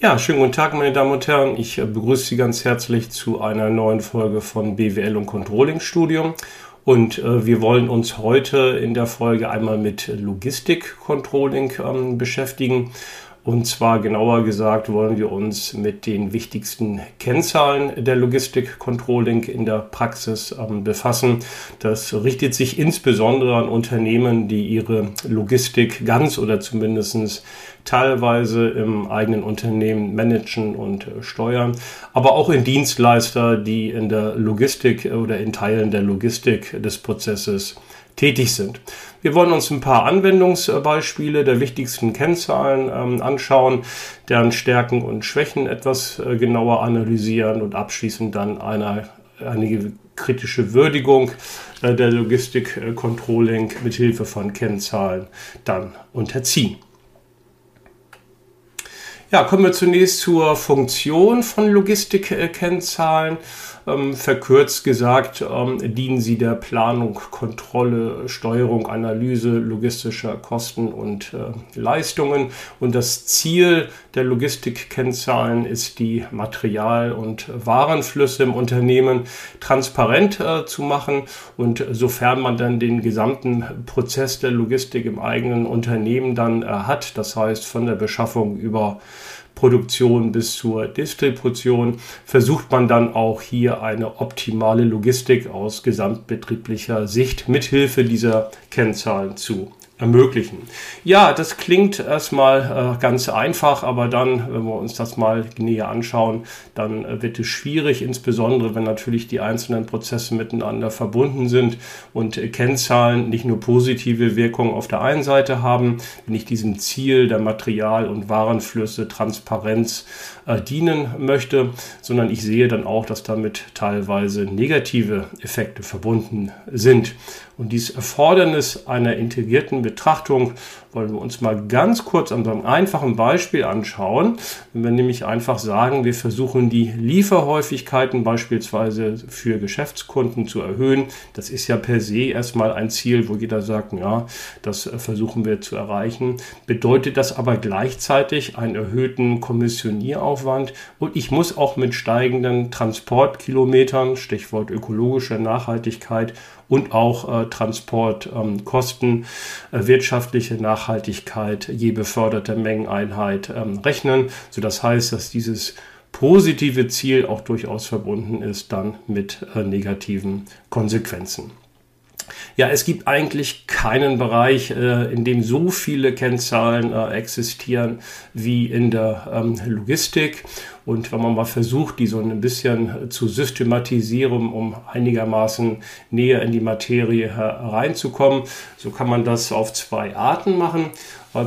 Ja, schönen guten Tag, meine Damen und Herren. Ich äh, begrüße Sie ganz herzlich zu einer neuen Folge von BWL und Controlling Studium. Und äh, wir wollen uns heute in der Folge einmal mit Logistik Controlling ähm, beschäftigen. Und zwar genauer gesagt wollen wir uns mit den wichtigsten Kennzahlen der Logistik Controlling in der Praxis ähm, befassen. Das richtet sich insbesondere an Unternehmen, die ihre Logistik ganz oder zumindest teilweise im eigenen Unternehmen managen und äh, steuern, aber auch in Dienstleister, die in der Logistik oder in Teilen der Logistik des Prozesses tätig sind. Wir wollen uns ein paar Anwendungsbeispiele der wichtigsten Kennzahlen ähm, anschauen, deren Stärken und Schwächen etwas äh, genauer analysieren und abschließend dann eine, eine kritische Würdigung äh, der Logistik-Controlling mit Hilfe von Kennzahlen dann unterziehen. Ja, kommen wir zunächst zur Funktion von Logistikkennzahlen. Ähm, verkürzt gesagt, ähm, dienen sie der Planung, Kontrolle, Steuerung, Analyse logistischer Kosten und äh, Leistungen. Und das Ziel der Logistikkennzahlen ist, die Material- und Warenflüsse im Unternehmen transparent äh, zu machen. Und sofern man dann den gesamten Prozess der Logistik im eigenen Unternehmen dann äh, hat, das heißt von der Beschaffung über Produktion bis zur Distribution, versucht man dann auch hier eine optimale Logistik aus gesamtbetrieblicher Sicht mithilfe dieser Kennzahlen zu ermöglichen. Ja, das klingt erstmal äh, ganz einfach, aber dann, wenn wir uns das mal näher anschauen, dann äh, wird es schwierig, insbesondere wenn natürlich die einzelnen Prozesse miteinander verbunden sind und äh, Kennzahlen nicht nur positive Wirkungen auf der einen Seite haben, wenn ich diesem Ziel der Material- und Warenflüsse Transparenz äh, dienen möchte, sondern ich sehe dann auch, dass damit teilweise negative Effekte verbunden sind. Und dieses Erfordernis einer integrierten Betrachtung wollen wir uns mal ganz kurz an so einem einfachen Beispiel anschauen. Wenn wir nämlich einfach sagen, wir versuchen die Lieferhäufigkeiten beispielsweise für Geschäftskunden zu erhöhen. Das ist ja per se erstmal ein Ziel, wo jeder sagt, ja, das versuchen wir zu erreichen. Bedeutet das aber gleichzeitig einen erhöhten Kommissionieraufwand und ich muss auch mit steigenden Transportkilometern, Stichwort ökologische Nachhaltigkeit und auch äh, Transportkosten, ähm, äh, wirtschaftliche Nachhaltigkeit je beförderte Mengeneinheit ähm, rechnen, so das heißt, dass dieses positive Ziel auch durchaus verbunden ist dann mit äh, negativen Konsequenzen. Ja, es gibt eigentlich keinen Bereich, äh, in dem so viele Kennzahlen äh, existieren wie in der ähm, Logistik. Und wenn man mal versucht, die so ein bisschen zu systematisieren, um einigermaßen näher in die Materie hereinzukommen, so kann man das auf zwei Arten machen.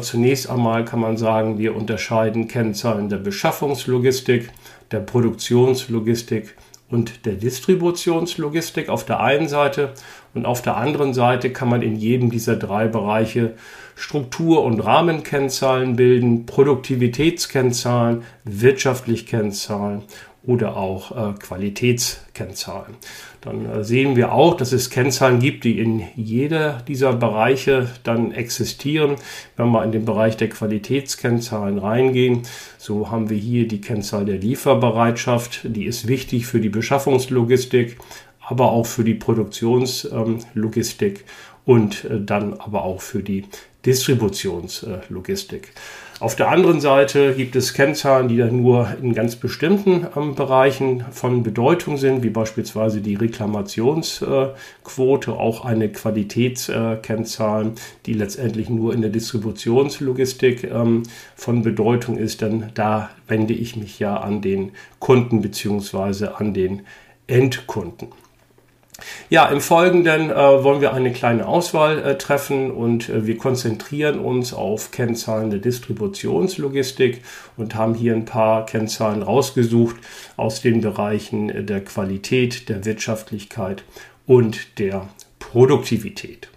Zunächst einmal kann man sagen, wir unterscheiden Kennzahlen der Beschaffungslogistik, der Produktionslogistik und der Distributionslogistik auf der einen Seite und auf der anderen Seite kann man in jedem dieser drei Bereiche Struktur- und Rahmenkennzahlen bilden, Produktivitätskennzahlen, wirtschaftlich Kennzahlen oder auch äh, Qualitätskennzahlen. Dann äh, sehen wir auch, dass es Kennzahlen gibt, die in jeder dieser Bereiche dann existieren. Wenn wir in den Bereich der Qualitätskennzahlen reingehen, so haben wir hier die Kennzahl der Lieferbereitschaft. Die ist wichtig für die Beschaffungslogistik, aber auch für die Produktionslogistik ähm, und äh, dann aber auch für die Distributionslogistik. Auf der anderen Seite gibt es Kennzahlen, die dann nur in ganz bestimmten ähm, Bereichen von Bedeutung sind, wie beispielsweise die Reklamationsquote, auch eine Qualitätskennzahl, äh, die letztendlich nur in der Distributionslogistik ähm, von Bedeutung ist, denn da wende ich mich ja an den Kunden bzw. an den Endkunden. Ja, im Folgenden äh, wollen wir eine kleine Auswahl äh, treffen und äh, wir konzentrieren uns auf Kennzahlen der Distributionslogistik und haben hier ein paar Kennzahlen rausgesucht aus den Bereichen der Qualität, der Wirtschaftlichkeit und der Produktivität.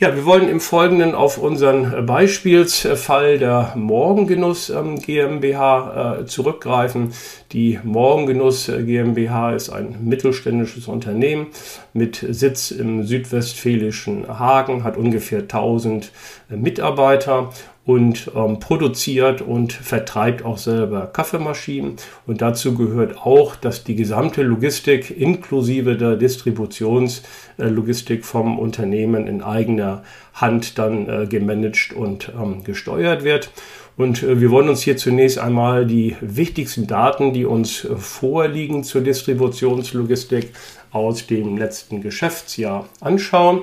Ja, wir wollen im Folgenden auf unseren Beispielsfall der Morgengenuss ähm, GmbH äh, zurückgreifen. Die Morgengenuss GmbH ist ein mittelständisches Unternehmen mit Sitz im südwestfälischen Hagen, hat ungefähr 1000 äh, Mitarbeiter und ähm, produziert und vertreibt auch selber Kaffeemaschinen. Und dazu gehört auch, dass die gesamte Logistik inklusive der Distributionslogistik vom Unternehmen in eigener Hand dann äh, gemanagt und ähm, gesteuert wird. Und äh, wir wollen uns hier zunächst einmal die wichtigsten Daten, die uns äh, vorliegen zur Distributionslogistik aus dem letzten Geschäftsjahr anschauen.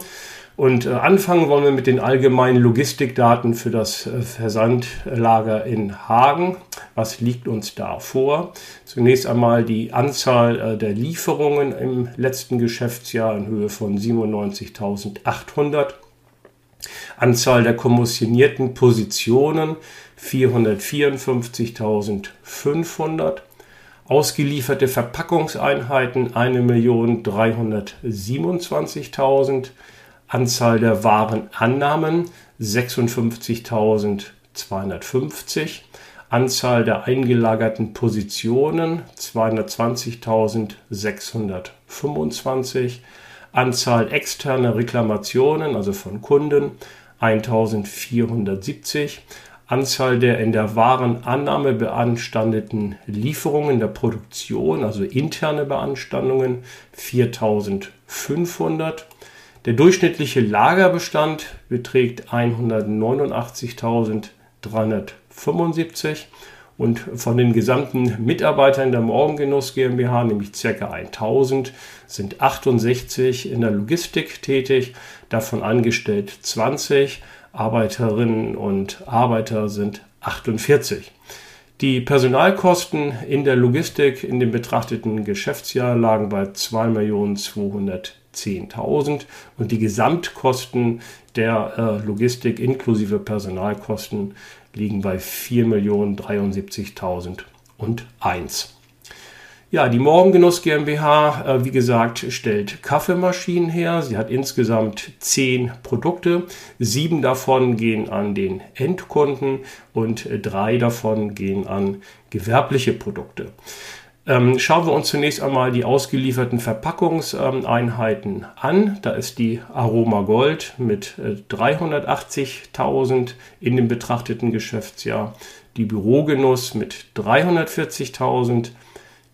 Und äh, anfangen wollen wir mit den allgemeinen Logistikdaten für das äh, Versandlager in Hagen. Was liegt uns da vor? Zunächst einmal die Anzahl äh, der Lieferungen im letzten Geschäftsjahr in Höhe von 97.800. Anzahl der kommissionierten Positionen 454.500. Ausgelieferte Verpackungseinheiten 1.327.000. Anzahl der Warenannahmen 56.250, Anzahl der eingelagerten Positionen 220.625, Anzahl externer Reklamationen, also von Kunden 1470, Anzahl der in der Warenannahme beanstandeten Lieferungen der Produktion, also interne Beanstandungen 4500, der durchschnittliche Lagerbestand beträgt 189.375 und von den gesamten Mitarbeitern der Morgengenuss GmbH, nämlich ca. 1000, sind 68 in der Logistik tätig, davon angestellt 20, Arbeiterinnen und Arbeiter sind 48. Die Personalkosten in der Logistik in dem betrachteten Geschäftsjahr lagen bei 2.200.000 10.000 und die Gesamtkosten der äh, Logistik inklusive Personalkosten liegen bei 4.073.001. Ja, die Morgengenuss GmbH, äh, wie gesagt, stellt Kaffeemaschinen her. Sie hat insgesamt zehn Produkte. Sieben davon gehen an den Endkunden und drei davon gehen an gewerbliche Produkte. Ähm, schauen wir uns zunächst einmal die ausgelieferten Verpackungseinheiten an. Da ist die Aroma Gold mit äh, 380.000 in dem betrachteten Geschäftsjahr, die Bürogenuss mit 340.000,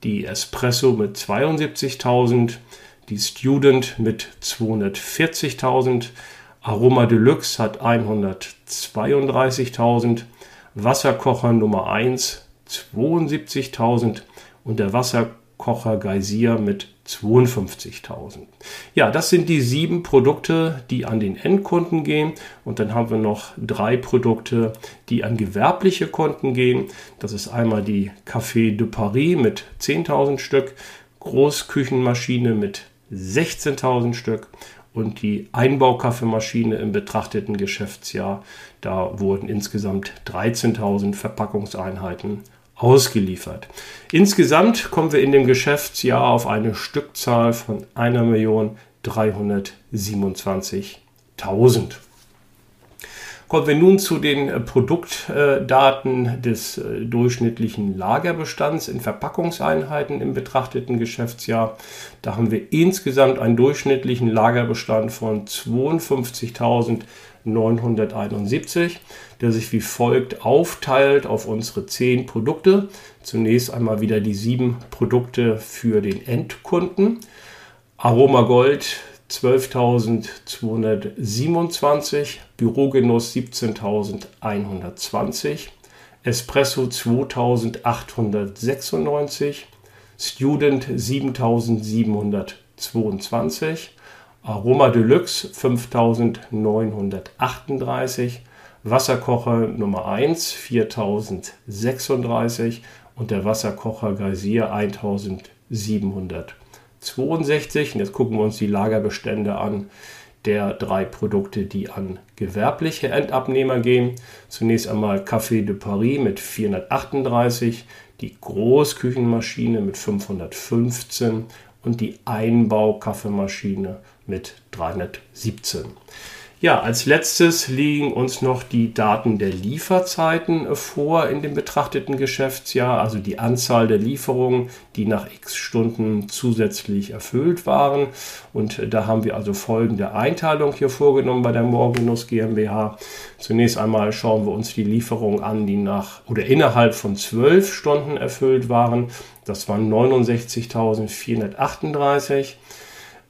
die Espresso mit 72.000, die Student mit 240.000, Aroma Deluxe hat 132.000, Wasserkocher Nummer 1 72.000 und der Wasserkocher Geysir mit 52.000. Ja, das sind die sieben Produkte, die an den Endkunden gehen. Und dann haben wir noch drei Produkte, die an gewerbliche Kunden gehen. Das ist einmal die Café de Paris mit 10.000 Stück, Großküchenmaschine mit 16.000 Stück und die Einbaukaffeemaschine im betrachteten Geschäftsjahr. Da wurden insgesamt 13.000 Verpackungseinheiten ausgeliefert. Insgesamt kommen wir in dem Geschäftsjahr auf eine Stückzahl von 1.327.000. Kommen wir nun zu den äh, Produktdaten des äh, durchschnittlichen Lagerbestands in Verpackungseinheiten im betrachteten Geschäftsjahr. Da haben wir insgesamt einen durchschnittlichen Lagerbestand von 52.971, der sich wie folgt aufteilt auf unsere zehn Produkte. Zunächst einmal wieder die sieben Produkte für den Endkunden. Aroma Gold 12.227, Bürogenuss 17.120, Espresso 2.896, Student 7.722, Aroma Deluxe 5.938, Wasserkocher Nummer 1 4.036 und der Wasserkocher Geysir 1.700. 62. Und jetzt gucken wir uns die Lagerbestände an der drei Produkte, die an gewerbliche Endabnehmer gehen. Zunächst einmal Café de Paris mit 438, die Großküchenmaschine mit 515 und die Einbaukaffeemaschine mit 317. Ja, als letztes liegen uns noch die Daten der Lieferzeiten vor in dem betrachteten Geschäftsjahr, also die Anzahl der Lieferungen, die nach x Stunden zusätzlich erfüllt waren. Und da haben wir also folgende Einteilung hier vorgenommen bei der Morgengenuss GmbH. Zunächst einmal schauen wir uns die Lieferungen an, die nach oder innerhalb von zwölf Stunden erfüllt waren. Das waren 69.438.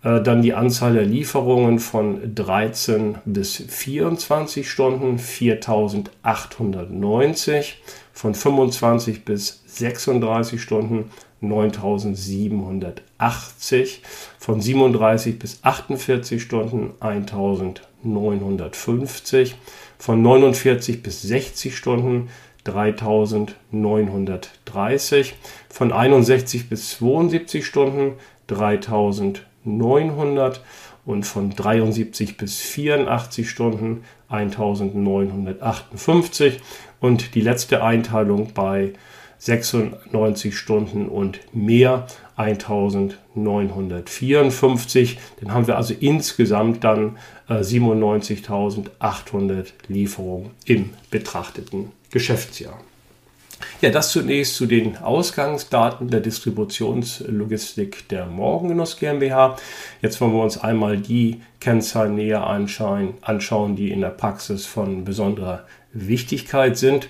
Äh, dann die Anzahl der Lieferungen von 13 bis 24 Stunden 4890, von 25 bis 36 Stunden 9780, von 37 bis 48 Stunden 1950, von 49 bis 60 Stunden 3930, von 61 bis 72 Stunden 3000 900 und von 73 bis 84 Stunden 1958 und die letzte Einteilung bei 96 Stunden und mehr 1954. Dann haben wir also insgesamt dann äh, 97.800 Lieferungen im betrachteten Geschäftsjahr. Ja, das zunächst zu den Ausgangsdaten der Distributionslogistik der Morgengenuss GmbH. Jetzt wollen wir uns einmal die Kennzahlen näher anschauen, die in der Praxis von besonderer Wichtigkeit sind.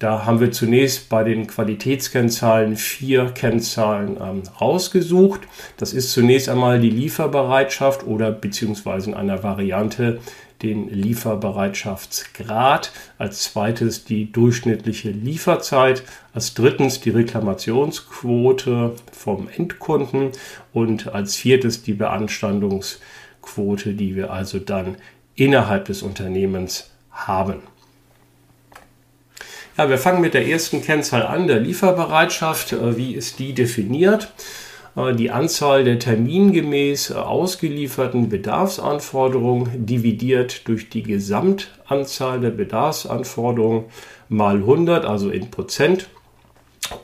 Da haben wir zunächst bei den Qualitätskennzahlen vier Kennzahlen ähm, rausgesucht. Das ist zunächst einmal die Lieferbereitschaft oder beziehungsweise in einer Variante den Lieferbereitschaftsgrad, als zweites die durchschnittliche Lieferzeit, als drittens die Reklamationsquote vom Endkunden und als viertes die Beanstandungsquote, die wir also dann innerhalb des Unternehmens haben. Ja, wir fangen mit der ersten Kennzahl an, der Lieferbereitschaft. Äh, wie ist die definiert? Äh, die Anzahl der termingemäß äh, ausgelieferten Bedarfsanforderungen dividiert durch die Gesamtanzahl der Bedarfsanforderungen mal 100, also in Prozent.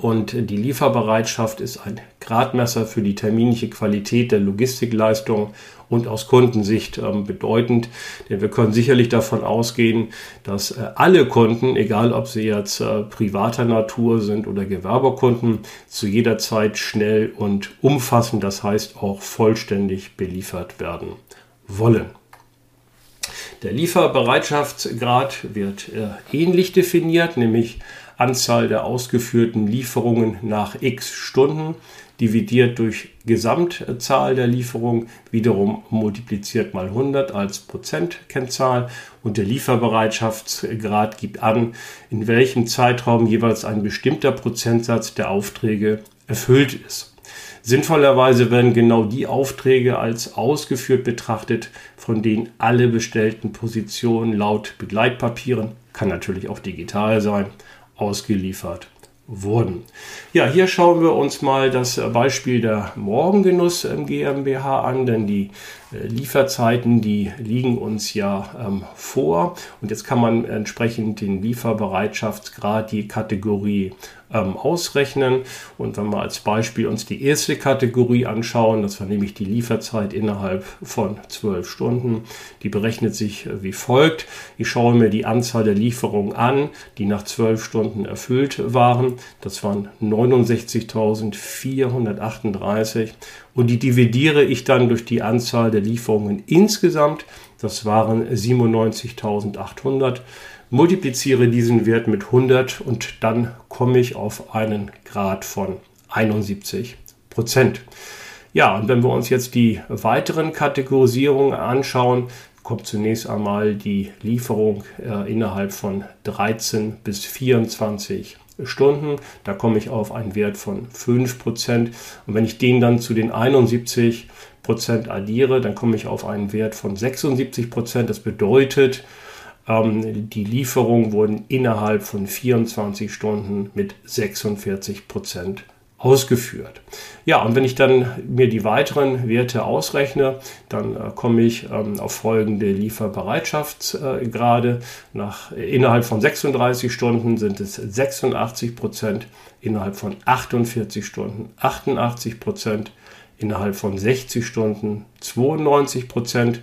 Und die Lieferbereitschaft ist ein Gradmesser für die terminliche Qualität der Logistikleistung und aus Kundensicht ähm, bedeutend. Denn wir können sicherlich davon ausgehen, dass äh, alle Kunden, egal ob sie jetzt äh, privater Natur sind oder Gewerberkunden, zu jeder Zeit schnell und umfassend, das heißt auch vollständig beliefert werden wollen. Der Lieferbereitschaftsgrad wird äh, ähnlich definiert, nämlich Anzahl der ausgeführten Lieferungen nach x Stunden dividiert durch Gesamtzahl der Lieferungen, wiederum multipliziert mal 100 als Prozentkennzahl und der Lieferbereitschaftsgrad gibt an, in welchem Zeitraum jeweils ein bestimmter Prozentsatz der Aufträge erfüllt ist. Sinnvollerweise werden genau die Aufträge als ausgeführt betrachtet, von denen alle bestellten Positionen laut Begleitpapieren, kann natürlich auch digital sein, ausgeliefert wurden. Ja, hier schauen wir uns mal das Beispiel der Morgengenuss GmbH an, denn die äh, Lieferzeiten, die liegen uns ja ähm, vor und jetzt kann man entsprechend den Lieferbereitschaftsgrad, die Kategorie ähm, ausrechnen. Und wenn wir als Beispiel uns die erste Kategorie anschauen, das war nämlich die Lieferzeit innerhalb von zwölf Stunden, die berechnet sich äh, wie folgt. Ich schaue mir die Anzahl der Lieferungen an, die nach zwölf Stunden erfüllt waren. Das waren 69.438 und die dividiere ich dann durch die Anzahl der Lieferungen insgesamt. Das waren 97.800 multipliziere diesen Wert mit 100 und dann komme ich auf einen Grad von 71 Prozent. Ja, und wenn wir uns jetzt die weiteren Kategorisierungen anschauen, kommt zunächst einmal die Lieferung äh, innerhalb von 13 bis 24 Stunden. Da komme ich auf einen Wert von 5 Prozent. Und wenn ich den dann zu den 71 Prozent addiere, dann komme ich auf einen Wert von 76 Prozent. Das bedeutet, ähm, die Lieferungen wurden innerhalb von 24 Stunden mit 46 Prozent ausgeführt. Ja, und wenn ich dann mir die weiteren Werte ausrechne, dann äh, komme ich ähm, auf folgende Lieferbereitschaftsgrade. Nach, innerhalb von 36 Stunden sind es 86 Prozent, innerhalb von 48 Stunden 88 Prozent, innerhalb von 60 Stunden 92 Prozent,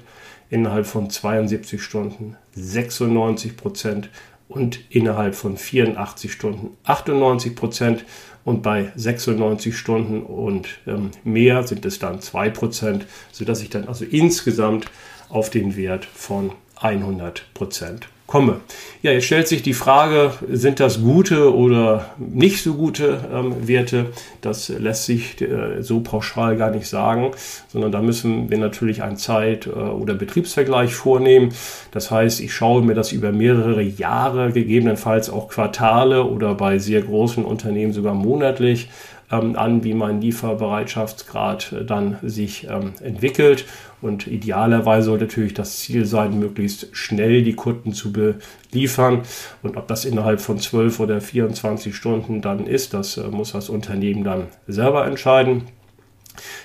innerhalb von 72 Stunden 96 Prozent und innerhalb von 84 Stunden 98 Prozent. Und bei 96 Stunden und ähm, mehr sind es dann 2 Prozent, sodass ich dann also insgesamt auf den Wert von 100 Prozent komme. Ja, jetzt stellt sich die Frage, sind das gute oder nicht so gute ähm, Werte? Das lässt sich äh, so pauschal gar nicht sagen, sondern da müssen wir natürlich einen Zeit- äh, oder Betriebsvergleich vornehmen. Das heißt, ich schaue mir das über mehrere Jahre, gegebenenfalls auch Quartale oder bei sehr großen Unternehmen sogar monatlich ähm, an, wie mein Lieferbereitschaftsgrad äh, dann sich ähm, entwickelt. Und idealerweise sollte natürlich das Ziel sein, möglichst schnell die Kunden zu beliefern. Und ob das innerhalb von 12 oder 24 Stunden dann ist, das äh, muss das Unternehmen dann selber entscheiden.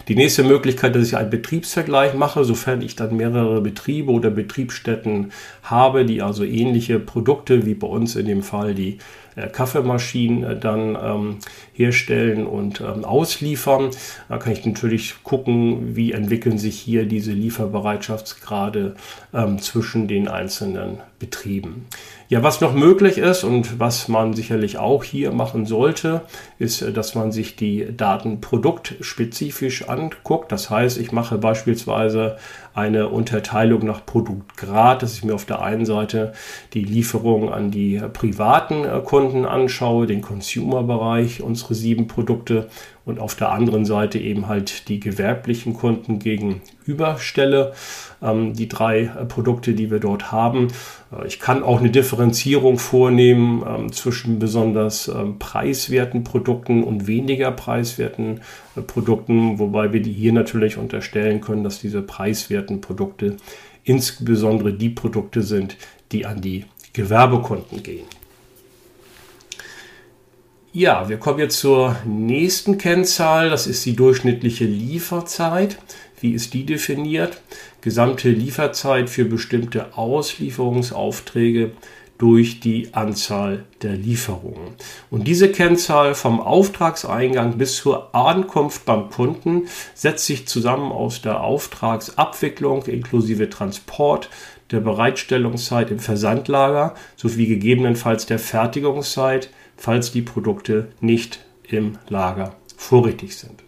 Die nächste Möglichkeit, dass ich einen Betriebsvergleich mache, sofern ich dann mehrere Betriebe oder Betriebsstätten habe, die also ähnliche Produkte wie bei uns in dem Fall die äh, Kaffeemaschinen äh, dann ähm, herstellen und ähm, ausliefern. Da kann ich natürlich gucken, wie entwickeln sich hier diese Lieferbereitschaftsgrade ähm, zwischen den einzelnen Betrieben. Ja, was noch möglich ist und was man sicherlich auch hier machen sollte, ist, äh, dass man sich die Daten produktspezifisch anguckt. Das heißt, ich mache beispielsweise eine Unterteilung nach Produktgrad, dass ich mir auf der einen Seite die Lieferung an die privaten äh, Kunden anschaue, den Consumer-Bereich, unsere sieben Produkte und auf der anderen Seite eben halt die gewerblichen Kunden gegenüberstelle. Ähm, die drei äh, Produkte, die wir dort haben. Äh, ich kann auch eine Differenzierung vornehmen ähm, zwischen besonders ähm, preiswerten Produkten und weniger preiswerten äh, Produkten, wobei wir die hier natürlich unterstellen können, dass diese preiswerten Produkte insbesondere die Produkte sind, die an die Gewerbekunden gehen. Ja, wir kommen jetzt zur nächsten Kennzahl. Das ist die durchschnittliche Lieferzeit. Wie ist die definiert? Gesamte Lieferzeit für bestimmte Auslieferungsaufträge durch die Anzahl der Lieferungen. Und diese Kennzahl vom Auftragseingang bis zur Ankunft beim Kunden setzt sich zusammen aus der Auftragsabwicklung inklusive Transport, der Bereitstellungszeit im Versandlager sowie gegebenenfalls der Fertigungszeit, falls die Produkte nicht im Lager vorrätig sind.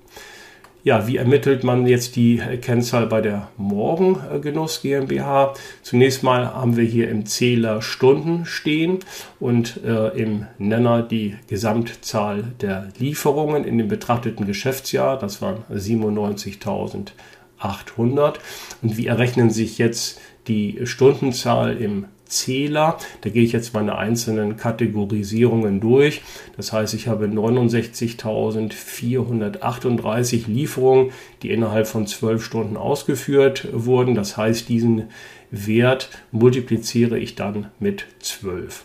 Ja, wie ermittelt man jetzt die Kennzahl bei der Morgengenuss GmbH? Zunächst mal haben wir hier im Zähler Stunden stehen und äh, im Nenner die Gesamtzahl der Lieferungen in dem betrachteten Geschäftsjahr. Das waren 97.800. Und wie errechnen sich jetzt die Stundenzahl im Zähler. Da gehe ich jetzt meine einzelnen Kategorisierungen durch. Das heißt, ich habe 69.438 Lieferungen, die innerhalb von 12 Stunden ausgeführt wurden. Das heißt, diesen Wert multipliziere ich dann mit 12.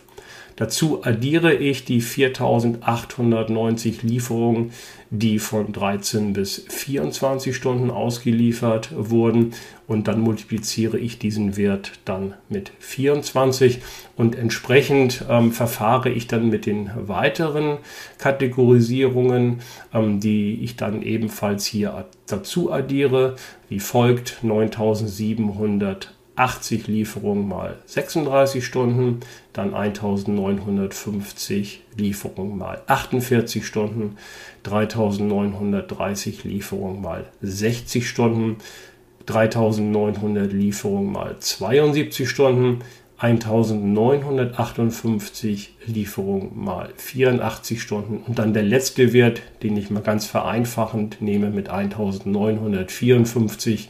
Dazu addiere ich die 4890 Lieferungen, die von 13 bis 24 Stunden ausgeliefert wurden. Und dann multipliziere ich diesen Wert dann mit 24 und entsprechend ähm, verfahre ich dann mit den weiteren Kategorisierungen, ähm, die ich dann ebenfalls hier dazu addiere, wie folgt 9700 80 Lieferungen mal 36 Stunden, dann 1950 Lieferungen mal 48 Stunden, 3930 Lieferungen mal 60 Stunden, 3900 Lieferungen mal 72 Stunden, 1958 Lieferungen mal 84 Stunden. Und dann der letzte Wert, den ich mal ganz vereinfachend nehme mit 1954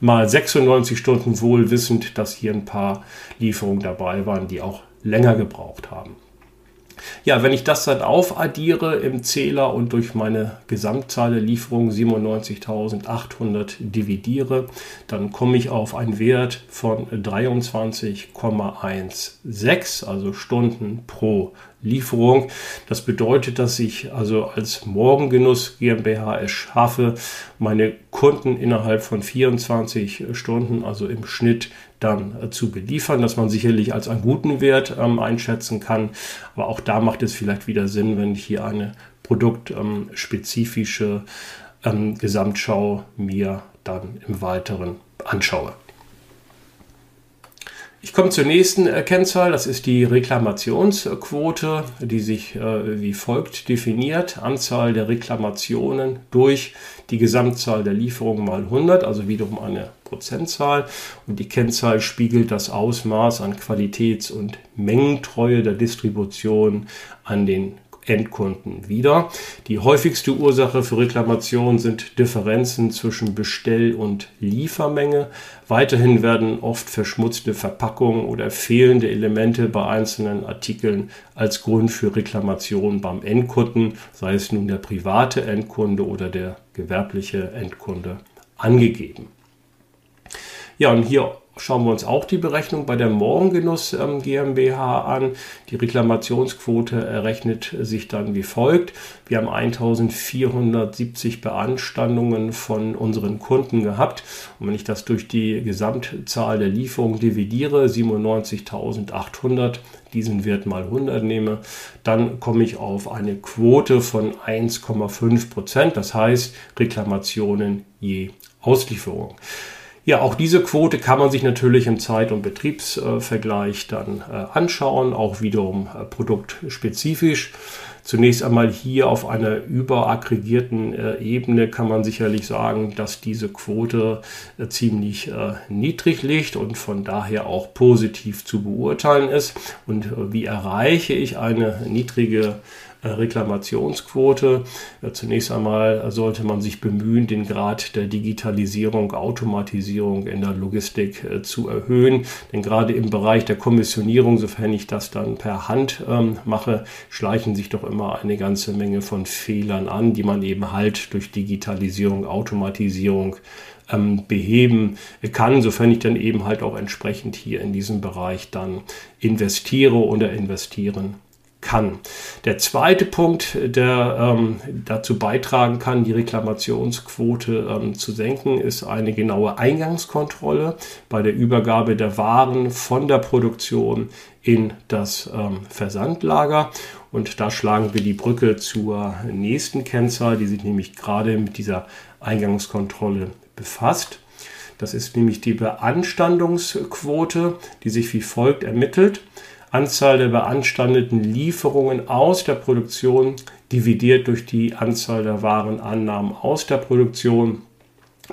mal 96 Stunden wohl wissend, dass hier ein paar Lieferungen dabei waren, die auch länger gebraucht haben. Ja, wenn ich das dann aufaddiere im Zähler und durch meine Gesamtzahl der Lieferungen 97.800 dividiere, dann komme ich auf einen Wert von 23,16, also Stunden pro Lieferung. Das bedeutet, dass ich also als Morgengenuss GmbH es schaffe, meine Kunden innerhalb von 24 Stunden, also im Schnitt, dann äh, zu beliefern, dass man sicherlich als einen guten Wert ähm, einschätzen kann. Aber auch da macht es vielleicht wieder Sinn, wenn ich hier eine produktspezifische ähm, Gesamtschau mir dann im Weiteren anschaue. Ich komme zur nächsten äh, Kennzahl, das ist die Reklamationsquote, die sich äh, wie folgt definiert. Anzahl der Reklamationen durch die Gesamtzahl der Lieferungen mal 100, also wiederum eine Prozentzahl. Und die Kennzahl spiegelt das Ausmaß an Qualitäts- und Mengentreue der Distribution an den Endkunden wieder. Die häufigste Ursache für Reklamationen sind Differenzen zwischen Bestell- und Liefermenge. Weiterhin werden oft verschmutzte Verpackungen oder fehlende Elemente bei einzelnen Artikeln als Grund für Reklamation beim Endkunden, sei es nun der private Endkunde oder der gewerbliche Endkunde, angegeben. Ja, und hier schauen wir uns auch die Berechnung bei der Morgengenuss ähm, GmbH an. Die Reklamationsquote errechnet sich dann wie folgt. Wir haben 1470 Beanstandungen von unseren Kunden gehabt. Und wenn ich das durch die Gesamtzahl der Lieferungen dividiere, 97.800, diesen Wert mal 100 nehme, dann komme ich auf eine Quote von 1,5 Prozent. Das heißt Reklamationen je Auslieferung. Ja, auch diese Quote kann man sich natürlich im Zeit- und Betriebsvergleich dann äh, anschauen, auch wiederum äh, produktspezifisch. Zunächst einmal hier auf einer überaggregierten äh, Ebene kann man sicherlich sagen, dass diese Quote ziemlich niedrig liegt und von daher auch positiv zu beurteilen ist. Und wie erreiche ich eine niedrige Reklamationsquote. Zunächst einmal sollte man sich bemühen, den Grad der Digitalisierung, Automatisierung in der Logistik äh, zu erhöhen. Denn gerade im Bereich der Kommissionierung, sofern ich das dann per Hand ähm, mache, schleichen sich doch immer eine ganze Menge von Fehlern an, die man eben halt durch Digitalisierung, Automatisierung ähm, beheben kann, sofern ich dann eben halt auch entsprechend hier in diesem Bereich dann investiere oder investieren kann. Der zweite Punkt, der ähm, dazu beitragen kann, die Reklamationsquote ähm, zu senken, ist eine genaue Eingangskontrolle bei der Übergabe der Waren von der Produktion in das ähm, Versandlager. Und da schlagen wir die Brücke zur nächsten Kennzahl, die sich nämlich gerade mit dieser Eingangskontrolle befasst. Das ist nämlich die Beanstandungsquote, die sich wie folgt ermittelt. Anzahl der beanstandeten Lieferungen aus der Produktion dividiert durch die Anzahl der Warenannahmen aus der Produktion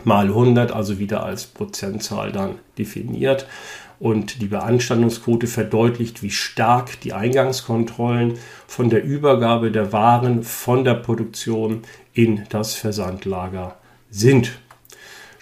mal 100, also wieder als Prozentzahl dann definiert. Und die Beanstandungsquote verdeutlicht, wie stark die Eingangskontrollen von der Übergabe der Waren von der Produktion in das Versandlager sind.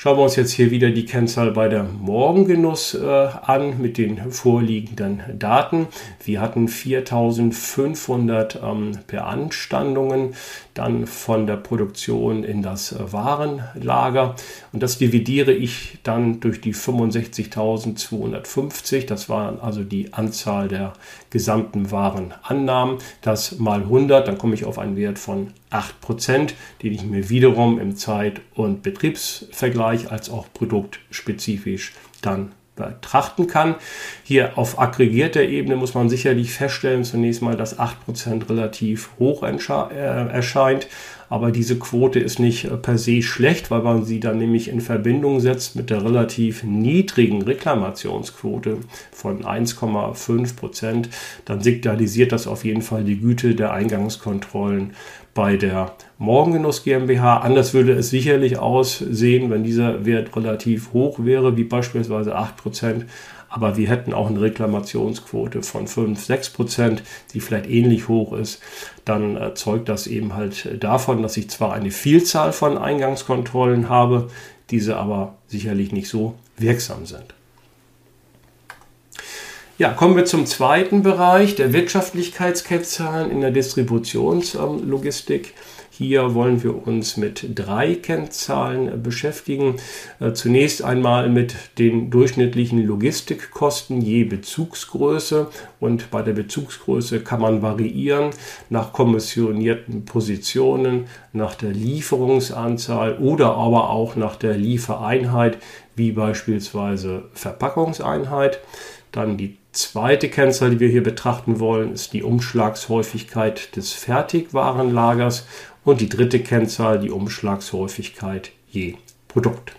Schauen wir uns jetzt hier wieder die Kennzahl bei der Morgengenuss äh, an mit den vorliegenden Daten. Wir hatten 4500 ähm, Beanstandungen dann von der Produktion in das äh, Warenlager und das dividiere ich dann durch die 65.250. Das war also die Anzahl der gesamten Warenannahmen. Das mal 100, dann komme ich auf einen Wert von 8%, den ich mir wiederum im Zeit- und Betriebsvergleich als auch produktspezifisch dann betrachten kann. Hier auf aggregierter Ebene muss man sicherlich feststellen, zunächst mal, dass 8% relativ hoch äh, erscheint. Aber diese Quote ist nicht äh, per se schlecht, weil man sie dann nämlich in Verbindung setzt mit der relativ niedrigen Reklamationsquote von 1,5 Prozent. Dann signalisiert das auf jeden Fall die Güte der Eingangskontrollen bei der Morgengenuss GmbH. Anders würde es sicherlich aussehen, wenn dieser Wert relativ hoch wäre, wie beispielsweise 8 Prozent aber wir hätten auch eine Reklamationsquote von 5, 6 Prozent, die vielleicht ähnlich hoch ist, dann äh, zeugt das eben halt davon, dass ich zwar eine Vielzahl von Eingangskontrollen habe, diese aber sicherlich nicht so wirksam sind. Ja, kommen wir zum zweiten Bereich der Wirtschaftlichkeitskennzahlen in der Distributionslogistik. Hier wollen wir uns mit drei Kennzahlen beschäftigen. Äh, zunächst einmal mit den durchschnittlichen Logistikkosten je Bezugsgröße. Und bei der Bezugsgröße kann man variieren nach kommissionierten Positionen, nach der Lieferungsanzahl oder aber auch nach der Liefereinheit, wie beispielsweise Verpackungseinheit. Dann die zweite Kennzahl, die wir hier betrachten wollen, ist die Umschlagshäufigkeit des Fertigwarenlagers und die dritte Kennzahl die Umschlagshäufigkeit je Produkt.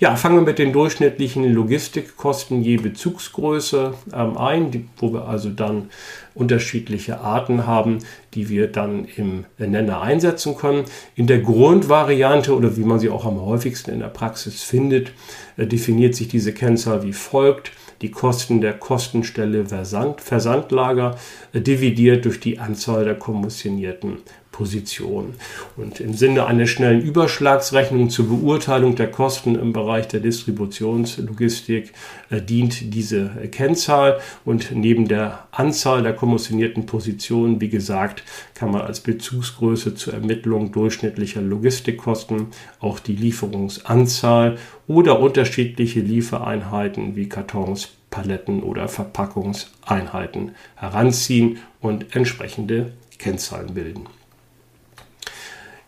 Ja, fangen wir mit den durchschnittlichen Logistikkosten je Bezugsgröße ähm, ein, die, wo wir also dann unterschiedliche Arten haben, die wir dann im Nenner einsetzen können. In der Grundvariante oder wie man sie auch am häufigsten in der Praxis findet, äh, definiert sich diese Kennzahl wie folgt. Die Kosten der Kostenstelle Versand, Versandlager äh, dividiert durch die Anzahl der kommissionierten Position. Und im Sinne einer schnellen Überschlagsrechnung zur Beurteilung der Kosten im Bereich der Distributionslogistik äh, dient diese Kennzahl. Und neben der Anzahl der kommissionierten Positionen, wie gesagt, kann man als Bezugsgröße zur Ermittlung durchschnittlicher Logistikkosten auch die Lieferungsanzahl oder unterschiedliche Liefereinheiten wie Kartons, Paletten oder Verpackungseinheiten heranziehen und entsprechende Kennzahlen bilden.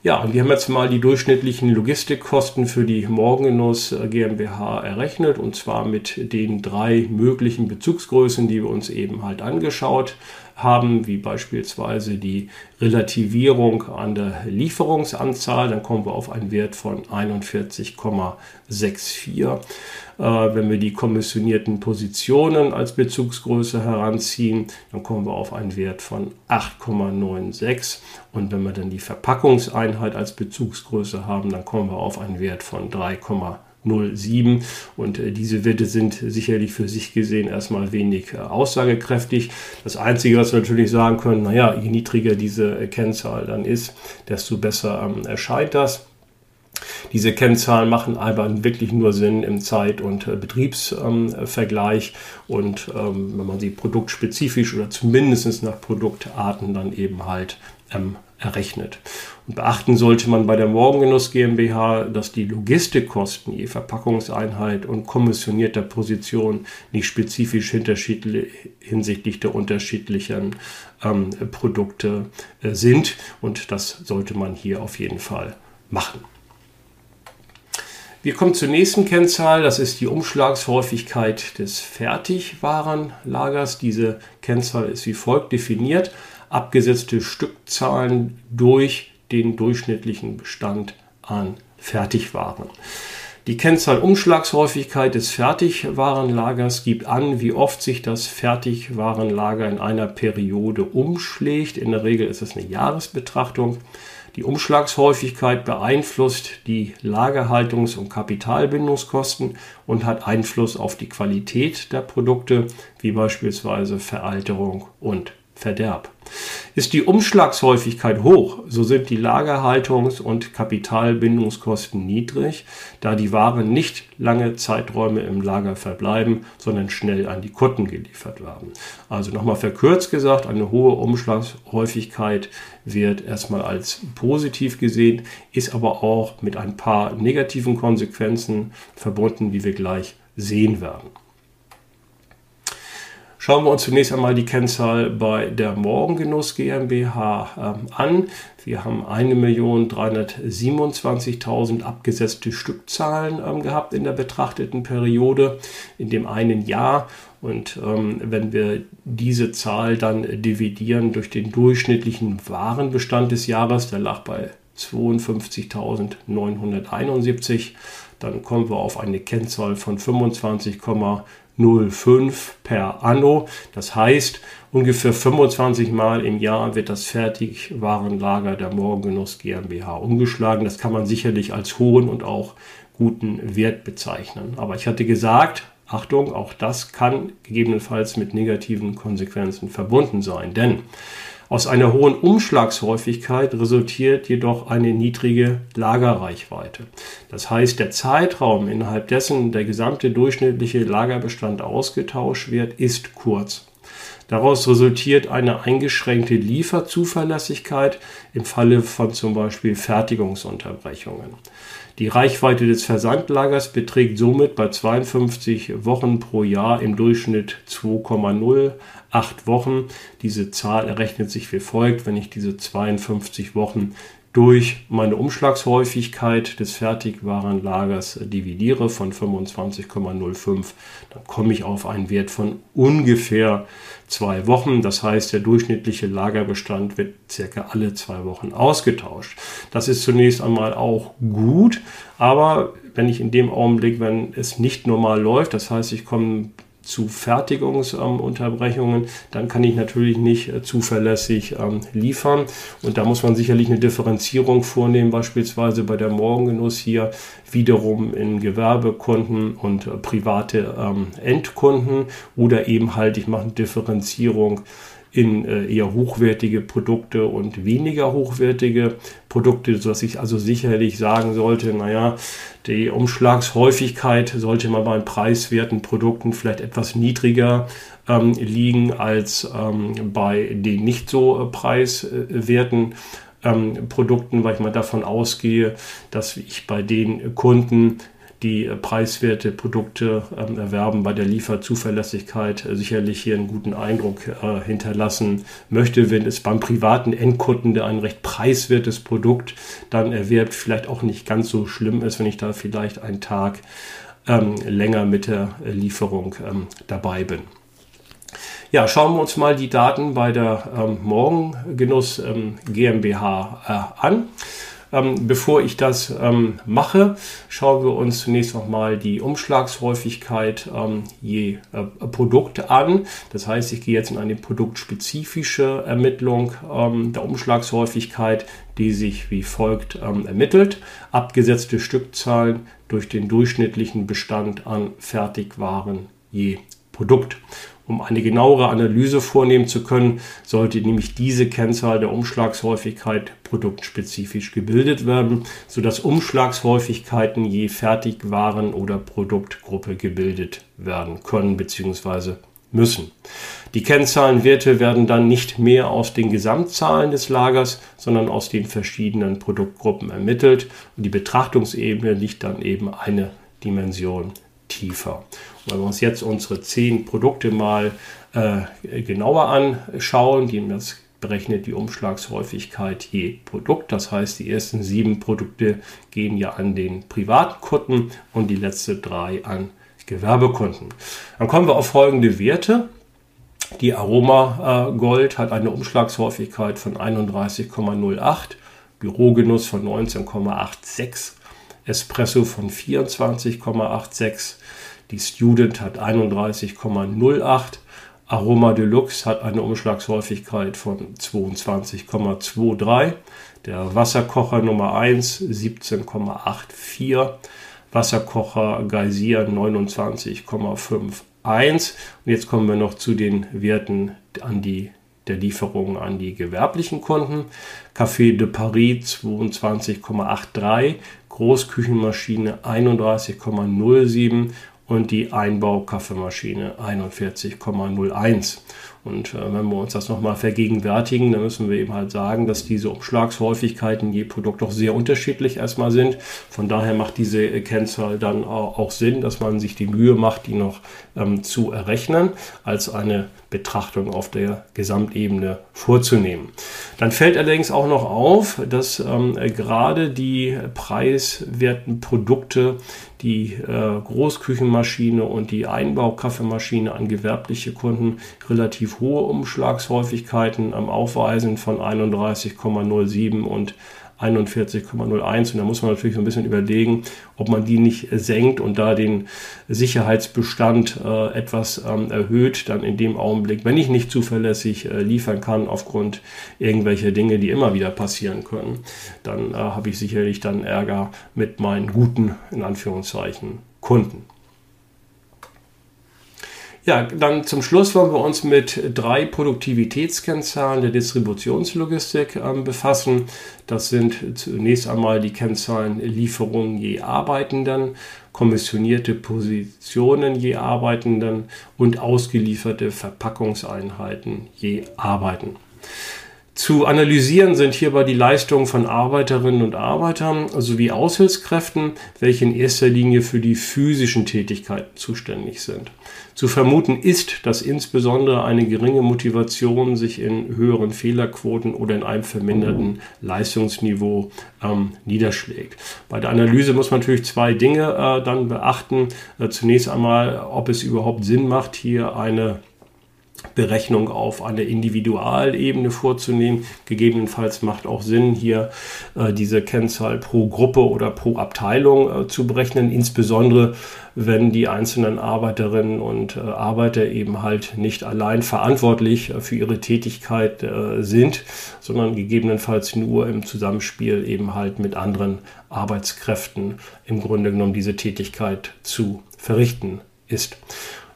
Ja, wir haben jetzt mal die durchschnittlichen Logistikkosten für die Morgengenuss GmbH errechnet und zwar mit den drei möglichen Bezugsgrößen, die wir uns eben halt angeschaut haben, wie beispielsweise die Relativierung an der Lieferungsanzahl, dann kommen wir auf einen Wert von 41,64. Äh, wenn wir die kommissionierten Positionen als Bezugsgröße heranziehen, dann kommen wir auf einen Wert von 8,96. Und wenn wir dann die Verpackungseinheit als Bezugsgröße haben, dann kommen wir auf einen Wert von 3,96. 0,7 und äh, diese Werte sind sicherlich für sich gesehen erstmal wenig äh, aussagekräftig. Das Einzige, was wir natürlich sagen können, naja, je niedriger diese äh, Kennzahl dann ist, desto besser ähm, erscheint das. Diese Kennzahlen machen aber wirklich nur Sinn im Zeit- und äh, Betriebsvergleich und ähm, wenn man sie produktspezifisch oder zumindest nach Produktarten dann eben halt ähm, errechnet. Und beachten sollte man bei der Morgengenuss GmbH, dass die Logistikkosten je Verpackungseinheit und kommissionierter Position nicht spezifisch hinsichtlich der unterschiedlichen ähm, Produkte äh, sind. Und das sollte man hier auf jeden Fall machen. Wir kommen zur nächsten Kennzahl, das ist die Umschlagshäufigkeit des Fertigwarenlagers. Diese Kennzahl ist wie folgt definiert abgesetzte Stückzahlen durch den durchschnittlichen Bestand an Fertigwaren. Die Kennzahl Umschlagshäufigkeit des Fertigwarenlagers gibt an, wie oft sich das Fertigwarenlager in einer Periode umschlägt. In der Regel ist es eine Jahresbetrachtung. Die Umschlagshäufigkeit beeinflusst die Lagerhaltungs- und Kapitalbindungskosten und hat Einfluss auf die Qualität der Produkte, wie beispielsweise Veralterung und Verderb. Ist die Umschlagshäufigkeit hoch, so sind die Lagerhaltungs- und Kapitalbindungskosten niedrig, da die Waren nicht lange Zeiträume im Lager verbleiben, sondern schnell an die Kunden geliefert werden. Also nochmal verkürzt gesagt, eine hohe Umschlagshäufigkeit wird erstmal als positiv gesehen, ist aber auch mit ein paar negativen Konsequenzen verbunden, wie wir gleich sehen werden. Schauen wir uns zunächst einmal die Kennzahl bei der Morgengenuss GmbH ähm, an. Wir haben 1.327.000 abgesetzte Stückzahlen ähm, gehabt in der betrachteten Periode, in dem einen Jahr. Und ähm, wenn wir diese Zahl dann dividieren durch den durchschnittlichen Warenbestand des Jahres, der lag bei 52.971, dann kommen wir auf eine Kennzahl von 25,5 0,05 per Anno. Das heißt, ungefähr 25 Mal im Jahr wird das Fertigwarenlager der Morgengenuss GmbH umgeschlagen. Das kann man sicherlich als hohen und auch guten Wert bezeichnen. Aber ich hatte gesagt, Achtung, auch das kann gegebenenfalls mit negativen Konsequenzen verbunden sein. Denn aus einer hohen Umschlagshäufigkeit resultiert jedoch eine niedrige Lagerreichweite. Das heißt, der Zeitraum, innerhalb dessen der gesamte durchschnittliche Lagerbestand ausgetauscht wird, ist kurz. Daraus resultiert eine eingeschränkte Lieferzuverlässigkeit im Falle von zum Beispiel Fertigungsunterbrechungen. Die Reichweite des Versandlagers beträgt somit bei 52 Wochen pro Jahr im Durchschnitt 2,08 Wochen. Diese Zahl errechnet sich wie folgt, wenn ich diese 52 Wochen durch meine Umschlagshäufigkeit des Fertigwarenlagers dividiere von 25,05, dann komme ich auf einen Wert von ungefähr zwei Wochen. Das heißt, der durchschnittliche Lagerbestand wird circa alle zwei Wochen ausgetauscht. Das ist zunächst einmal auch gut, aber wenn ich in dem Augenblick, wenn es nicht normal läuft, das heißt, ich komme zu Fertigungsunterbrechungen, dann kann ich natürlich nicht äh, zuverlässig ähm, liefern. Und da muss man sicherlich eine Differenzierung vornehmen, beispielsweise bei der Morgengenuss hier wiederum in Gewerbekunden und äh, private ähm, Endkunden oder eben halt, ich mache eine Differenzierung in äh, eher hochwertige Produkte und weniger hochwertige Produkte, sodass ich also sicherlich sagen sollte, naja, die Umschlagshäufigkeit sollte mal bei preiswerten Produkten vielleicht etwas niedriger ähm, liegen als ähm, bei den nicht so äh, preiswerten ähm, Produkten, weil ich mal davon ausgehe, dass ich bei den Kunden die preiswerte Produkte ähm, erwerben, bei der Lieferzuverlässigkeit äh, sicherlich hier einen guten Eindruck äh, hinterlassen möchte. Wenn es beim privaten Endkunden, der ein recht preiswertes Produkt dann erwerbt, vielleicht auch nicht ganz so schlimm ist, wenn ich da vielleicht einen Tag ähm, länger mit der Lieferung ähm, dabei bin. Ja, schauen wir uns mal die Daten bei der ähm, Morgengenuss ähm, GmbH äh, an. Ähm, bevor ich das ähm, mache, schauen wir uns zunächst nochmal die Umschlagshäufigkeit ähm, je äh, Produkt an. Das heißt, ich gehe jetzt in eine produktspezifische Ermittlung ähm, der Umschlagshäufigkeit, die sich wie folgt ähm, ermittelt. Abgesetzte Stückzahlen durch den durchschnittlichen Bestand an Fertigwaren je Produkt. Um eine genauere Analyse vornehmen zu können, sollte nämlich diese Kennzahl der Umschlagshäufigkeit produktspezifisch gebildet werden, sodass Umschlagshäufigkeiten je Fertigwaren oder Produktgruppe gebildet werden können bzw. müssen. Die Kennzahlenwerte werden dann nicht mehr aus den Gesamtzahlen des Lagers, sondern aus den verschiedenen Produktgruppen ermittelt und die Betrachtungsebene liegt dann eben eine Dimension tiefer. Und wenn wir uns jetzt unsere zehn Produkte mal äh, genauer anschauen, die das berechnet die Umschlagshäufigkeit je Produkt. Das heißt, die ersten sieben Produkte gehen ja an den privaten Kunden und die letzten drei an Gewerbekunden. Dann kommen wir auf folgende Werte. Die Aroma äh, Gold hat eine Umschlagshäufigkeit von 31,08, Bürogenuss von 19,86, Espresso von 24,86, die Student hat 31,08, Aroma Deluxe hat eine Umschlagshäufigkeit von 22,23, der Wasserkocher Nummer 1 17,84, Wasserkocher Geysir 29,51 und jetzt kommen wir noch zu den Werten an die der Lieferungen an die gewerblichen Kunden. Café de Paris 22,83, Großküchenmaschine 31,07 und die Einbaukaffeemaschine 41,01. Und äh, wenn wir uns das nochmal vergegenwärtigen, dann müssen wir eben halt sagen, dass diese Umschlagshäufigkeiten je Produkt doch sehr unterschiedlich erstmal sind. Von daher macht diese Kennzahl dann auch Sinn, dass man sich die Mühe macht, die noch ähm, zu errechnen, als eine Betrachtung auf der Gesamtebene vorzunehmen. Dann fällt allerdings auch noch auf, dass ähm, gerade die preiswerten Produkte, die äh, Großküchenmaschine und die Einbaukaffeemaschine an gewerbliche Kunden. Relativ hohe Umschlagshäufigkeiten am Aufweisen von 31,07 und 41,01 und da muss man natürlich so ein bisschen überlegen, ob man die nicht senkt und da den Sicherheitsbestand äh, etwas ähm, erhöht, dann in dem Augenblick, wenn ich nicht zuverlässig äh, liefern kann aufgrund irgendwelcher Dinge, die immer wieder passieren können, dann äh, habe ich sicherlich dann Ärger mit meinen guten, in Anführungszeichen, Kunden. Ja, dann zum Schluss wollen wir uns mit drei Produktivitätskennzahlen der Distributionslogistik äh, befassen. Das sind zunächst einmal die Kennzahlen Lieferungen je Arbeitenden, kommissionierte Positionen je Arbeitenden und ausgelieferte Verpackungseinheiten je Arbeiten. Zu analysieren sind hierbei die Leistungen von Arbeiterinnen und Arbeitern sowie Aushilfskräften, welche in erster Linie für die physischen Tätigkeiten zuständig sind. Zu vermuten ist, dass insbesondere eine geringe Motivation sich in höheren Fehlerquoten oder in einem verminderten Leistungsniveau ähm, niederschlägt. Bei der Analyse muss man natürlich zwei Dinge äh, dann beachten. Äh, zunächst einmal, ob es überhaupt Sinn macht, hier eine Berechnung auf einer Individualebene vorzunehmen. Gegebenenfalls macht auch Sinn, hier äh, diese Kennzahl pro Gruppe oder pro Abteilung äh, zu berechnen, insbesondere wenn die einzelnen Arbeiterinnen und äh, Arbeiter eben halt nicht allein verantwortlich äh, für ihre Tätigkeit äh, sind, sondern gegebenenfalls nur im Zusammenspiel eben halt mit anderen Arbeitskräften im Grunde genommen diese Tätigkeit zu verrichten ist.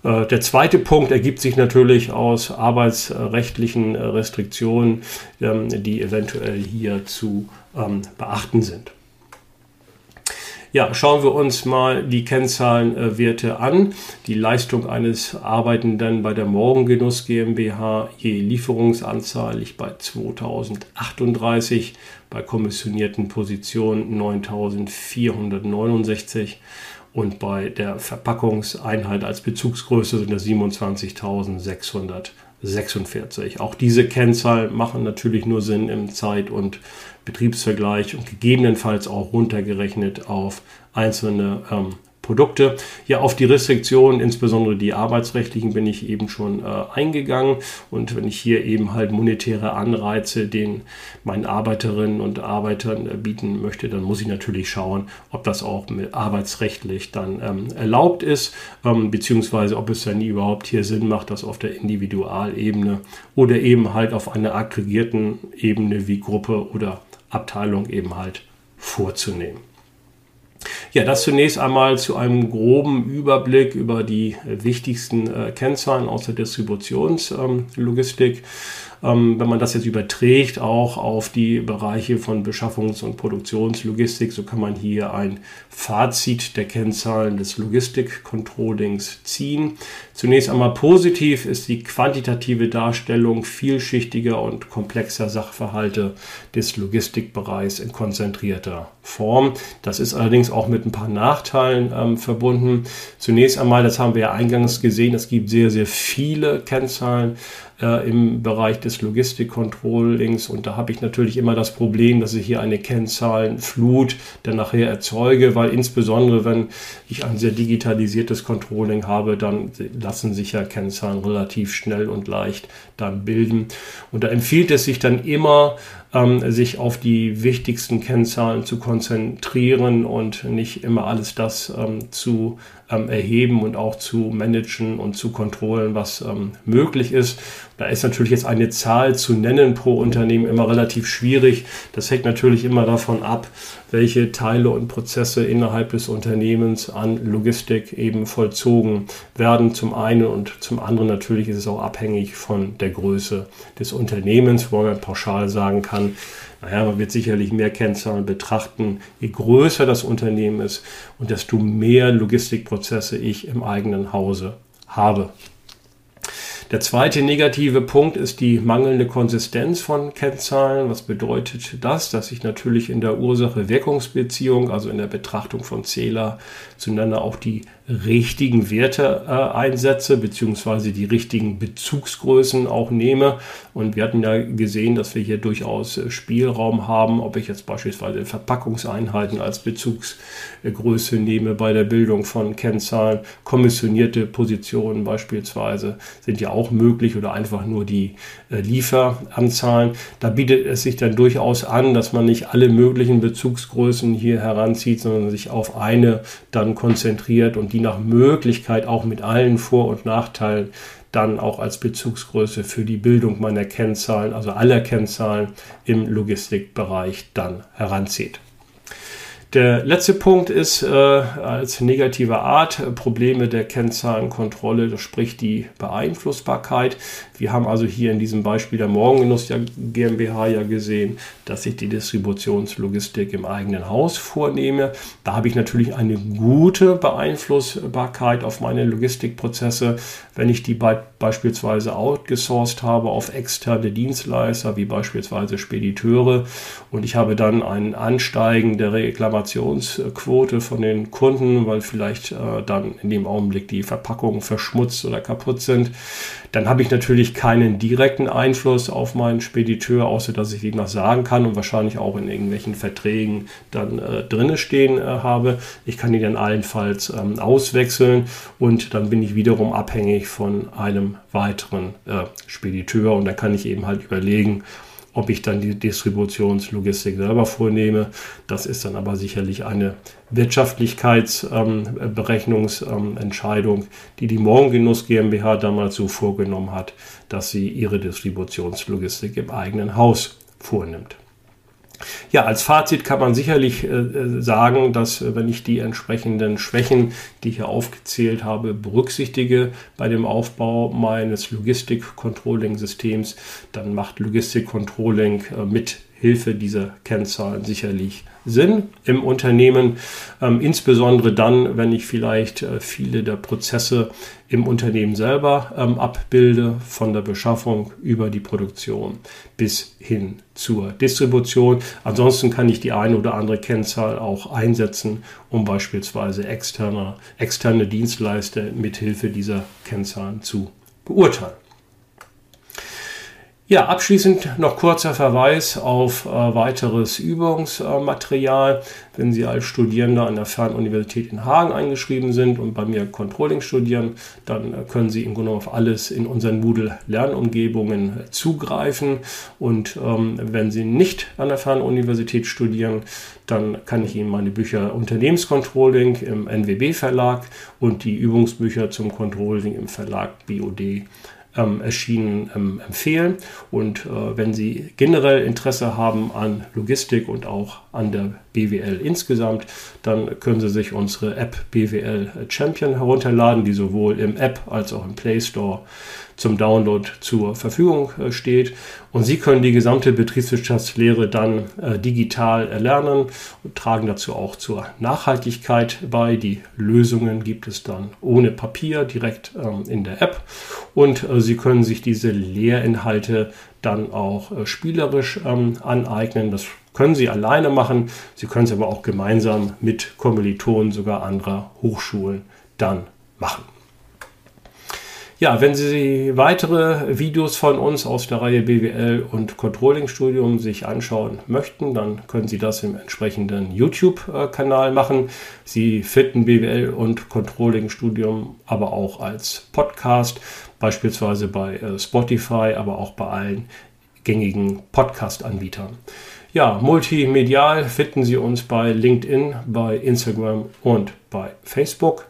Äh, der zweite Punkt ergibt sich natürlich aus arbeitsrechtlichen äh, Restriktionen, ähm, die eventuell hier zu ähm, beachten sind. Ja, schauen wir uns mal die Kennzahlenwerte an. Die Leistung eines Arbeitenden bei der Morgengenuss GmbH je Lieferungsanzahl liegt bei 2038, bei kommissionierten Positionen 9469 und bei der Verpackungseinheit als Bezugsgröße sind das 27.646. Auch diese Kennzahlen machen natürlich nur Sinn im Zeit- und Betriebsvergleich und gegebenenfalls auch runtergerechnet auf einzelne ähm, Produkte. Ja, auf die Restriktionen, insbesondere die arbeitsrechtlichen, bin ich eben schon äh, eingegangen. Und wenn ich hier eben halt monetäre Anreize den meinen Arbeiterinnen und Arbeitern äh, bieten möchte, dann muss ich natürlich schauen, ob das auch arbeitsrechtlich dann ähm, erlaubt ist, ähm, beziehungsweise ob es dann überhaupt hier Sinn macht, das auf der Individualebene oder eben halt auf einer aggregierten Ebene wie Gruppe oder Abteilung eben halt vorzunehmen. Ja, das zunächst einmal zu einem groben Überblick über die wichtigsten äh, Kennzahlen aus der Distributionslogistik. Ähm, wenn man das jetzt überträgt, auch auf die Bereiche von Beschaffungs- und Produktionslogistik, so kann man hier ein Fazit der Kennzahlen des Logistik-Controllings ziehen. Zunächst einmal positiv ist die quantitative Darstellung vielschichtiger und komplexer Sachverhalte des Logistikbereichs in konzentrierter Form. Das ist allerdings auch mit ein paar Nachteilen ähm, verbunden. Zunächst einmal, das haben wir ja eingangs gesehen, es gibt sehr, sehr viele Kennzahlen äh, im Bereich des Logistik-Controllings. Und da habe ich natürlich immer das Problem, dass ich hier eine Kennzahlenflut dann nachher erzeuge, weil insbesondere wenn ich ein sehr digitalisiertes Controlling habe, dann lassen sich ja Kennzahlen relativ schnell und leicht dann bilden. Und da empfiehlt es sich dann immer, ähm, sich auf die wichtigsten Kennzahlen zu konzentrieren und nicht immer alles das ähm, zu ähm, erheben und auch zu managen und zu kontrollen, was ähm, möglich ist. Da ist natürlich jetzt eine Zahl zu nennen pro Unternehmen immer relativ schwierig. Das hängt natürlich immer davon ab, welche Teile und Prozesse innerhalb des Unternehmens an Logistik eben vollzogen werden. Zum einen und zum anderen natürlich ist es auch abhängig von der Größe des Unternehmens, wo man pauschal sagen kann, naja, man wird sicherlich mehr Kennzahlen betrachten, je größer das Unternehmen ist und desto mehr Logistikprozesse ich im eigenen Hause habe. Der zweite negative Punkt ist die mangelnde Konsistenz von Kennzahlen. Was bedeutet das? Dass ich natürlich in der Ursache-Wirkungsbeziehung, also in der Betrachtung von Zähler, zueinander auch die richtigen Werte äh, einsetze, beziehungsweise die richtigen Bezugsgrößen auch nehme. Und wir hatten ja gesehen, dass wir hier durchaus Spielraum haben, ob ich jetzt beispielsweise Verpackungseinheiten als Bezugsgröße nehme bei der Bildung von Kennzahlen. Kommissionierte Positionen beispielsweise sind ja auch möglich oder einfach nur die äh, Lieferanzahlen. Da bietet es sich dann durchaus an, dass man nicht alle möglichen Bezugsgrößen hier heranzieht, sondern sich auf eine dann konzentriert und die die nach Möglichkeit auch mit allen Vor- und Nachteilen dann auch als Bezugsgröße für die Bildung meiner Kennzahlen, also aller Kennzahlen im Logistikbereich dann heranzieht. Der letzte Punkt ist äh, als negative Art äh, Probleme der Kennzahlenkontrolle, das spricht die Beeinflussbarkeit. Wir haben also hier in diesem Beispiel der Morgengenuss GmbH ja gesehen, dass ich die Distributionslogistik im eigenen Haus vornehme. Da habe ich natürlich eine gute Beeinflussbarkeit auf meine Logistikprozesse, wenn ich die be beispielsweise outgesourced habe auf externe Dienstleister wie beispielsweise Spediteure und ich habe dann einen Ansteigen der Reklamationsquote von den Kunden, weil vielleicht äh, dann in dem Augenblick die Verpackungen verschmutzt oder kaputt sind, dann habe ich natürlich keinen direkten Einfluss auf meinen Spediteur, außer dass ich ihm noch sagen kann und wahrscheinlich auch in irgendwelchen Verträgen dann äh, drinne stehen äh, habe. Ich kann ihn dann allenfalls ähm, auswechseln und dann bin ich wiederum abhängig von einem weiteren äh, Spediteur und dann kann ich eben halt überlegen, ob ich dann die Distributionslogistik selber vornehme, das ist dann aber sicherlich eine Wirtschaftlichkeitsberechnungsentscheidung, ähm, die die Morgengenuss GmbH damals so vorgenommen hat, dass sie ihre Distributionslogistik im eigenen Haus vornimmt. Ja, als Fazit kann man sicherlich äh, sagen, dass äh, wenn ich die entsprechenden Schwächen, die ich hier aufgezählt habe, berücksichtige bei dem Aufbau meines Logistik-Controlling-Systems, dann macht Logistik-Controlling äh, mit Hilfe dieser Kennzahlen sicherlich Sinn im Unternehmen, ähm, insbesondere dann, wenn ich vielleicht äh, viele der Prozesse im Unternehmen selber ähm, abbilde, von der Beschaffung über die Produktion bis hin zur Distribution. Ansonsten kann ich die eine oder andere Kennzahl auch einsetzen, um beispielsweise externe, externe Dienstleister mithilfe dieser Kennzahlen zu beurteilen. Ja, abschließend noch kurzer Verweis auf äh, weiteres Übungsmaterial. Wenn Sie als Studierender an der Fernuniversität in Hagen eingeschrieben sind und bei mir Controlling studieren, dann äh, können Sie im Grunde auf alles in unseren Moodle Lernumgebungen zugreifen. Und ähm, wenn Sie nicht an der Fernuniversität studieren, dann kann ich Ihnen meine Bücher Unternehmenscontrolling im NWB Verlag und die Übungsbücher zum Controlling im Verlag BOD ähm, erschienen ähm, empfehlen. Und äh, wenn Sie generell Interesse haben an Logistik und auch an der BWL insgesamt, dann können Sie sich unsere App BWL Champion herunterladen, die sowohl im App als auch im Play Store zum Download zur Verfügung äh, steht. Und Sie können die gesamte Betriebswirtschaftslehre dann äh, digital erlernen und tragen dazu auch zur Nachhaltigkeit bei. Die Lösungen gibt es dann ohne Papier direkt ähm, in der App. Und äh, Sie können sich diese Lehrinhalte dann auch spielerisch ähm, aneignen. Das können Sie alleine machen. Sie können es aber auch gemeinsam mit Kommilitonen sogar anderer Hochschulen dann machen. Ja, wenn Sie weitere Videos von uns aus der Reihe BWL und Controlling Studium sich anschauen möchten, dann können Sie das im entsprechenden YouTube-Kanal machen. Sie finden BWL und Controlling Studium aber auch als Podcast, beispielsweise bei äh, Spotify, aber auch bei allen gängigen Podcast-Anbietern. Ja, multimedial finden Sie uns bei LinkedIn, bei Instagram und bei Facebook.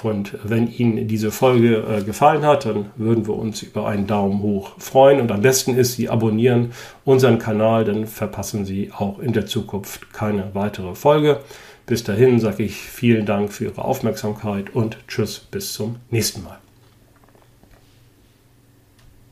Und wenn Ihnen diese Folge äh, gefallen hat, dann würden wir uns über einen Daumen hoch freuen. Und am besten ist, Sie abonnieren unseren Kanal, dann verpassen Sie auch in der Zukunft keine weitere Folge. Bis dahin sage ich vielen Dank für Ihre Aufmerksamkeit und tschüss bis zum nächsten Mal.